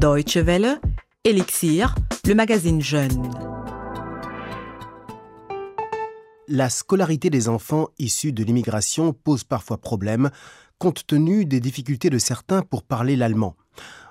Deutsche Welle, Elixir, le magazine Jeune. La scolarité des enfants issus de l'immigration pose parfois problème, compte tenu des difficultés de certains pour parler l'allemand.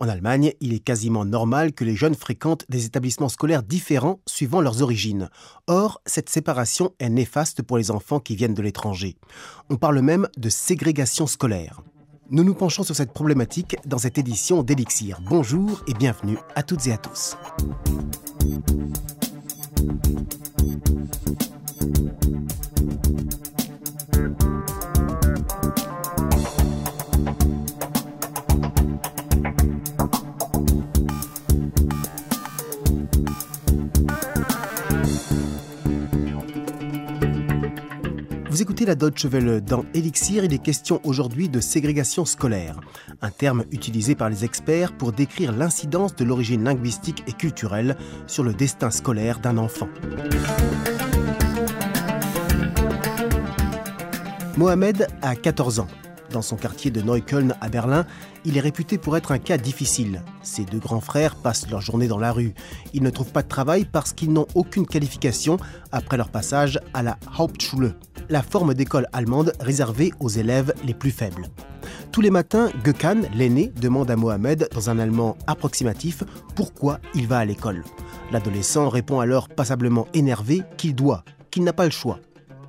En Allemagne, il est quasiment normal que les jeunes fréquentent des établissements scolaires différents suivant leurs origines. Or, cette séparation est néfaste pour les enfants qui viennent de l'étranger. On parle même de ségrégation scolaire. Nous nous penchons sur cette problématique dans cette édition d'Elixir. Bonjour et bienvenue à toutes et à tous. Vous écoutez la Deutsche Welle. Dans Elixir, il est question aujourd'hui de ségrégation scolaire, un terme utilisé par les experts pour décrire l'incidence de l'origine linguistique et culturelle sur le destin scolaire d'un enfant. Mohamed a 14 ans. Dans son quartier de Neukölln à Berlin, il est réputé pour être un cas difficile. Ses deux grands frères passent leur journée dans la rue. Ils ne trouvent pas de travail parce qu'ils n'ont aucune qualification après leur passage à la Hauptschule, la forme d'école allemande réservée aux élèves les plus faibles. Tous les matins, Gökhan, l'aîné, demande à Mohamed, dans un allemand approximatif, pourquoi il va à l'école. L'adolescent répond alors passablement énervé qu'il doit, qu'il n'a pas le choix.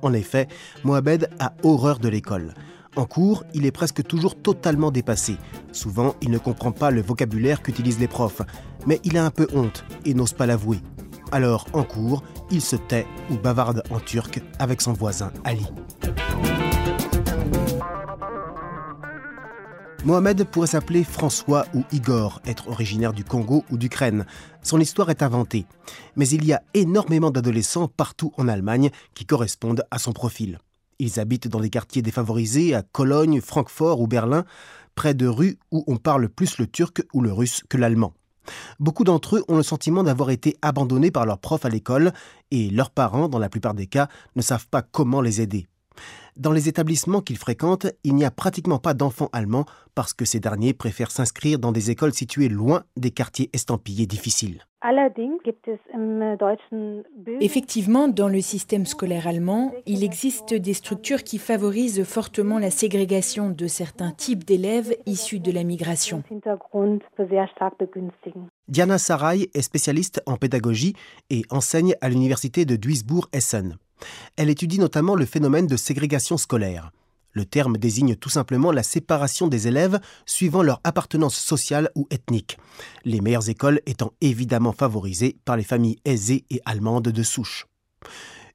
En effet, Mohamed a horreur de l'école. En cours, il est presque toujours totalement dépassé. Souvent, il ne comprend pas le vocabulaire qu'utilisent les profs, mais il a un peu honte et n'ose pas l'avouer. Alors, en cours, il se tait ou bavarde en turc avec son voisin Ali. Mohamed pourrait s'appeler François ou Igor, être originaire du Congo ou d'Ukraine. Son histoire est inventée. Mais il y a énormément d'adolescents partout en Allemagne qui correspondent à son profil. Ils habitent dans des quartiers défavorisés à Cologne, Francfort ou Berlin, près de rues où on parle plus le turc ou le russe que l'allemand. Beaucoup d'entre eux ont le sentiment d'avoir été abandonnés par leurs profs à l'école et leurs parents, dans la plupart des cas, ne savent pas comment les aider. Dans les établissements qu'ils fréquentent, il n'y a pratiquement pas d'enfants allemands parce que ces derniers préfèrent s'inscrire dans des écoles situées loin des quartiers estampillés difficiles. Effectivement, dans le système scolaire allemand, il existe des structures qui favorisent fortement la ségrégation de certains types d'élèves issus de la migration. Diana Sarai est spécialiste en pédagogie et enseigne à l'université de Duisbourg-Essen. Elle étudie notamment le phénomène de ségrégation scolaire. Le terme désigne tout simplement la séparation des élèves suivant leur appartenance sociale ou ethnique, les meilleures écoles étant évidemment favorisées par les familles aisées et allemandes de souche.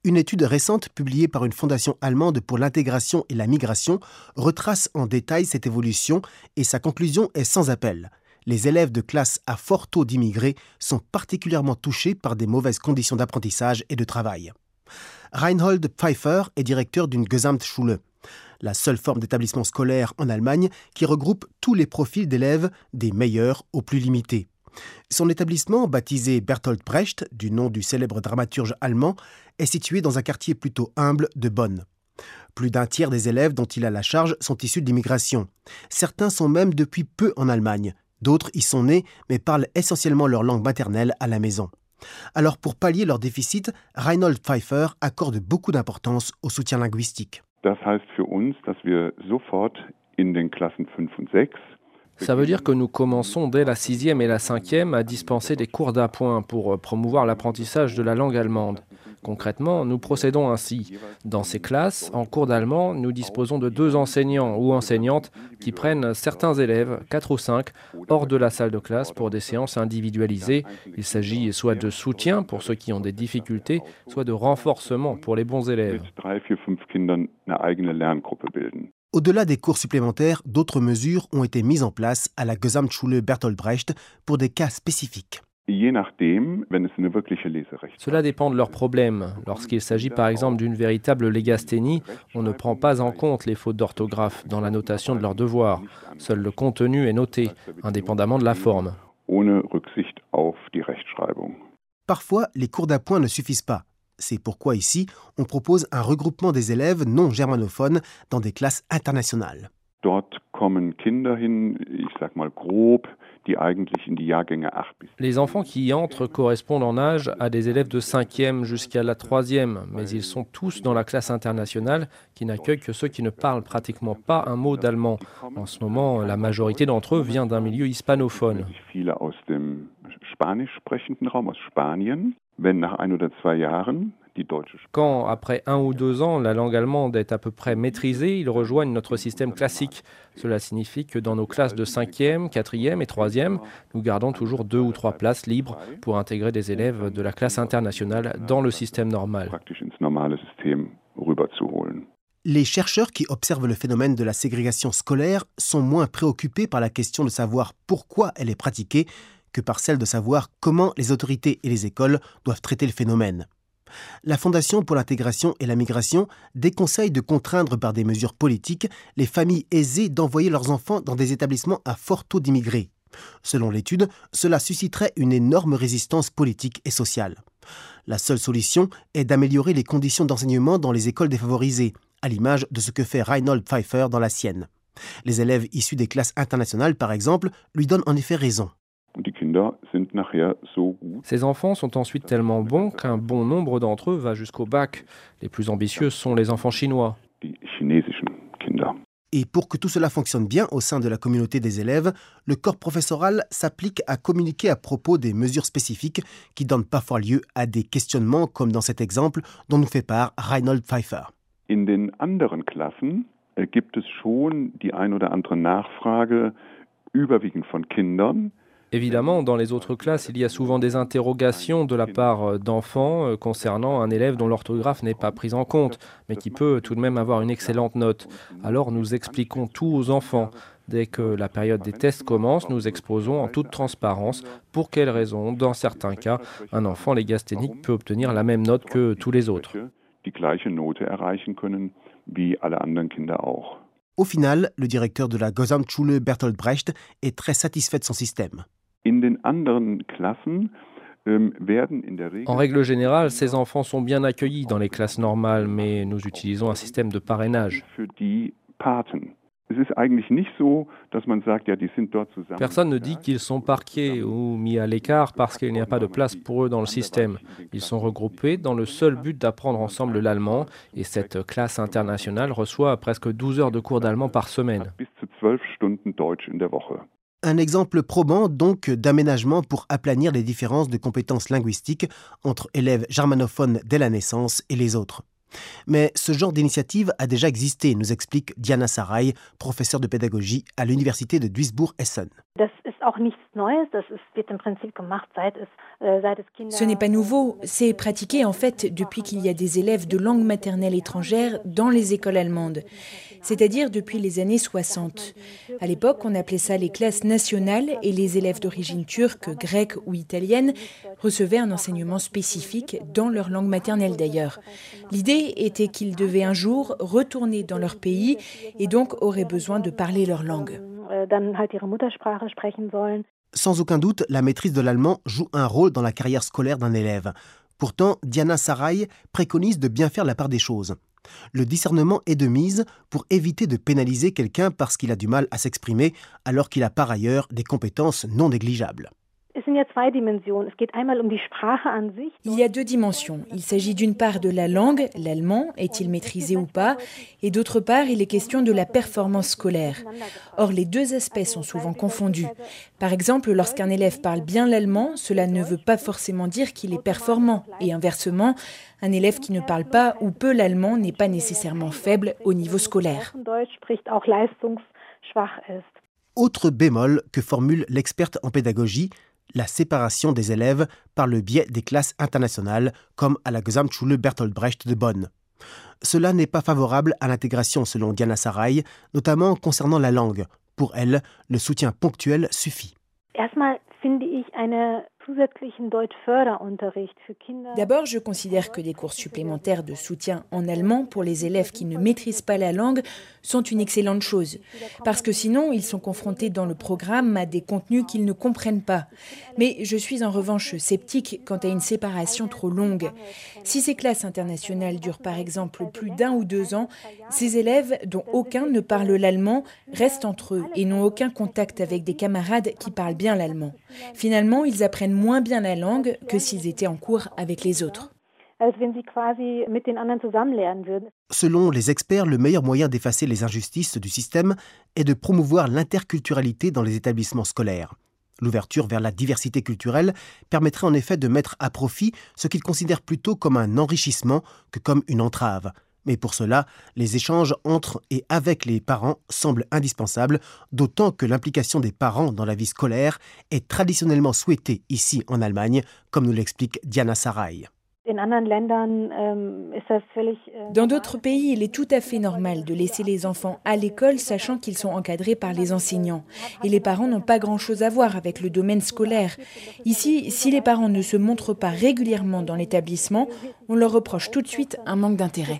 Une étude récente publiée par une fondation allemande pour l'intégration et la migration retrace en détail cette évolution et sa conclusion est sans appel. Les élèves de classe à fort taux d'immigrés sont particulièrement touchés par des mauvaises conditions d'apprentissage et de travail. Reinhold Pfeiffer est directeur d'une Gesamtschule, la seule forme d'établissement scolaire en Allemagne qui regroupe tous les profils d'élèves, des meilleurs aux plus limités. Son établissement, baptisé Bertolt Brecht, du nom du célèbre dramaturge allemand, est situé dans un quartier plutôt humble de Bonn. Plus d'un tiers des élèves dont il a la charge sont issus d'immigration. Certains sont même depuis peu en Allemagne. D'autres y sont nés mais parlent essentiellement leur langue maternelle à la maison. Alors pour pallier leur déficit, Reinhold Pfeiffer accorde beaucoup d'importance au soutien linguistique. ça veut dire que nous commençons dès la sixième et la cinquième à dispenser des cours d'appoint pour promouvoir l'apprentissage de la langue allemande. Concrètement, nous procédons ainsi. Dans ces classes, en cours d'allemand, nous disposons de deux enseignants ou enseignantes qui prennent certains élèves, quatre ou cinq, hors de la salle de classe pour des séances individualisées. Il s'agit soit de soutien pour ceux qui ont des difficultés, soit de renforcement pour les bons élèves. Au-delà des cours supplémentaires, d'autres mesures ont été mises en place à la Gesamtschule Bertolt Brecht pour des cas spécifiques. Cela dépend de leurs problèmes. Lorsqu'il s'agit par exemple d'une véritable légasténie, on ne prend pas en compte les fautes d'orthographe dans la notation de leurs devoirs. Seul le contenu est noté, indépendamment de la forme. Parfois, les cours d'appoint ne suffisent pas. C'est pourquoi ici, on propose un regroupement des élèves non germanophones dans des classes internationales. Dort kommen Kinder hin, ich sag mal grob, Les enfants qui y entrent correspondent en âge à des élèves de 5e jusqu'à la 3e, mais ils sont tous dans la classe internationale qui n'accueille que ceux qui ne parlent pratiquement pas un mot d'allemand. En ce moment, la majorité d'entre eux vient d'un milieu hispanophone. Quand, après un ou deux ans, la langue allemande est à peu près maîtrisée, ils rejoignent notre système classique. Cela signifie que dans nos classes de 5e, 4e et 3e, nous gardons toujours deux ou trois places libres pour intégrer des élèves de la classe internationale dans le système normal. Les chercheurs qui observent le phénomène de la ségrégation scolaire sont moins préoccupés par la question de savoir pourquoi elle est pratiquée que par celle de savoir comment les autorités et les écoles doivent traiter le phénomène. La Fondation pour l'intégration et la migration déconseille de contraindre par des mesures politiques les familles aisées d'envoyer leurs enfants dans des établissements à fort taux d'immigrés. Selon l'étude, cela susciterait une énorme résistance politique et sociale. La seule solution est d'améliorer les conditions d'enseignement dans les écoles défavorisées, à l'image de ce que fait Reinhold Pfeiffer dans la sienne. Les élèves issus des classes internationales, par exemple, lui donnent en effet raison. Ces enfants sont ensuite tellement bons qu'un bon nombre d'entre eux va jusqu'au bac. Les plus ambitieux sont les enfants chinois. Et pour que tout cela fonctionne bien au sein de la communauté des élèves, le corps professoral s'applique à communiquer à propos des mesures spécifiques qui donnent parfois lieu à des questionnements comme dans cet exemple dont nous fait part Reinhold Pfeiffer. In den anderen Klassen gibt es schon die ein oder andere Nachfrage, überwiegend von Kindern. Évidemment, dans les autres classes, il y a souvent des interrogations de la part euh, d'enfants euh, concernant un élève dont l'orthographe n'est pas prise en compte, mais qui peut tout de même avoir une excellente note. Alors nous expliquons tout aux enfants. Dès que la période des tests commence, nous exposons en toute transparence pour quelles raisons, dans certains cas, un enfant légasténique peut obtenir la même note que tous les autres. Au final, le directeur de la Gesamtschule Bertolt Brecht est très satisfait de son système. Ähm, en règle générale, ces enfants sont bien accueillis dans les classes normales, mais nous utilisons un système de parrainage. Personne ne dit qu'ils sont parqués ou mis à l'écart parce qu'il n'y a pas de place pour eux dans le système. Ils sont regroupés dans le seul but d'apprendre ensemble l'allemand et cette classe internationale reçoit presque 12 heures de cours d'allemand par semaine. Un exemple probant donc d'aménagement pour aplanir les différences de compétences linguistiques entre élèves germanophones dès la naissance et les autres. Mais ce genre d'initiative a déjà existé, nous explique Diana Sarai, professeure de pédagogie à l'université de Duisburg-Essen. Ce n'est pas nouveau, c'est pratiqué en fait depuis qu'il y a des élèves de langue maternelle étrangère dans les écoles allemandes, c'est-à-dire depuis les années 60. À l'époque, on appelait ça les classes nationales et les élèves d'origine turque, grecque ou italienne recevaient un enseignement spécifique dans leur langue maternelle d'ailleurs. L'idée était qu'ils devaient un jour retourner dans leur pays et donc auraient besoin de parler leur langue. Sans aucun doute, la maîtrise de l'allemand joue un rôle dans la carrière scolaire d'un élève. Pourtant, Diana Sarai préconise de bien faire la part des choses. Le discernement est de mise pour éviter de pénaliser quelqu'un parce qu'il a du mal à s'exprimer alors qu'il a par ailleurs des compétences non négligeables. Il y a deux dimensions. Il s'agit d'une part de la langue, l'allemand, est-il maîtrisé ou pas, et d'autre part, il est question de la performance scolaire. Or, les deux aspects sont souvent confondus. Par exemple, lorsqu'un élève parle bien l'allemand, cela ne veut pas forcément dire qu'il est performant, et inversement, un élève qui ne parle pas ou peu l'allemand n'est pas nécessairement faible au niveau scolaire. Autre bémol que formule l'experte en pédagogie, la séparation des élèves par le biais des classes internationales, comme à la Gesamtschule Bertolt Brecht de Bonn. Cela n'est pas favorable à l'intégration selon Diana Sarai, notamment concernant la langue. Pour elle, le soutien ponctuel suffit. D'abord, je considère que des cours supplémentaires de soutien en allemand pour les élèves qui ne maîtrisent pas la langue sont une excellente chose, parce que sinon, ils sont confrontés dans le programme à des contenus qu'ils ne comprennent pas. Mais je suis en revanche sceptique quant à une séparation trop longue. Si ces classes internationales durent par exemple plus d'un ou deux ans, ces élèves, dont aucun ne parle l'allemand, restent entre eux et n'ont aucun contact avec des camarades qui parlent bien l'allemand. Finalement, ils apprennent moins bien la langue que s'ils étaient en cours avec les autres. Selon les experts, le meilleur moyen d'effacer les injustices du système est de promouvoir l'interculturalité dans les établissements scolaires. L'ouverture vers la diversité culturelle permettrait en effet de mettre à profit ce qu'ils considèrent plutôt comme un enrichissement que comme une entrave. Mais pour cela, les échanges entre et avec les parents semblent indispensables, d'autant que l'implication des parents dans la vie scolaire est traditionnellement souhaitée ici en Allemagne, comme nous l'explique Diana Sarai. Ähm, äh, Dans d'autres pays, il est tout à fait normal de laisser les enfants à l'école sachant qu'ils sont encadrés par les enseignants. Et les parents n'ont pas grand-chose à voir avec le domaine scolaire. Ici, si les parents ne se montrent pas régulièrement dans l'établissement, on leur reproche tout de suite un manque d'intérêt.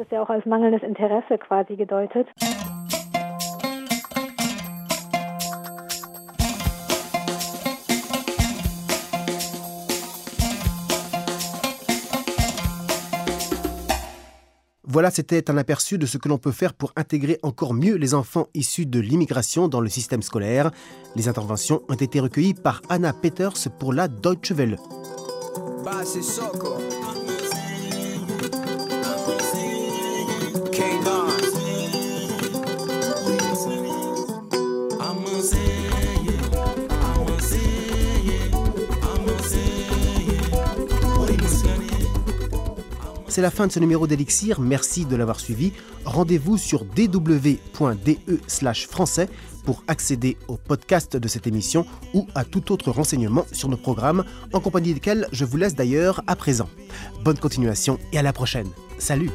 Voilà, c'était un aperçu de ce que l'on peut faire pour intégrer encore mieux les enfants issus de l'immigration dans le système scolaire. Les interventions ont été recueillies par Anna Peters pour la Deutsche Welle. C'est la fin de ce numéro d'Elixir. Merci de l'avoir suivi. Rendez-vous sur dw.de français pour accéder au podcast de cette émission ou à tout autre renseignement sur nos programmes, en compagnie desquels je vous laisse d'ailleurs à présent. Bonne continuation et à la prochaine. Salut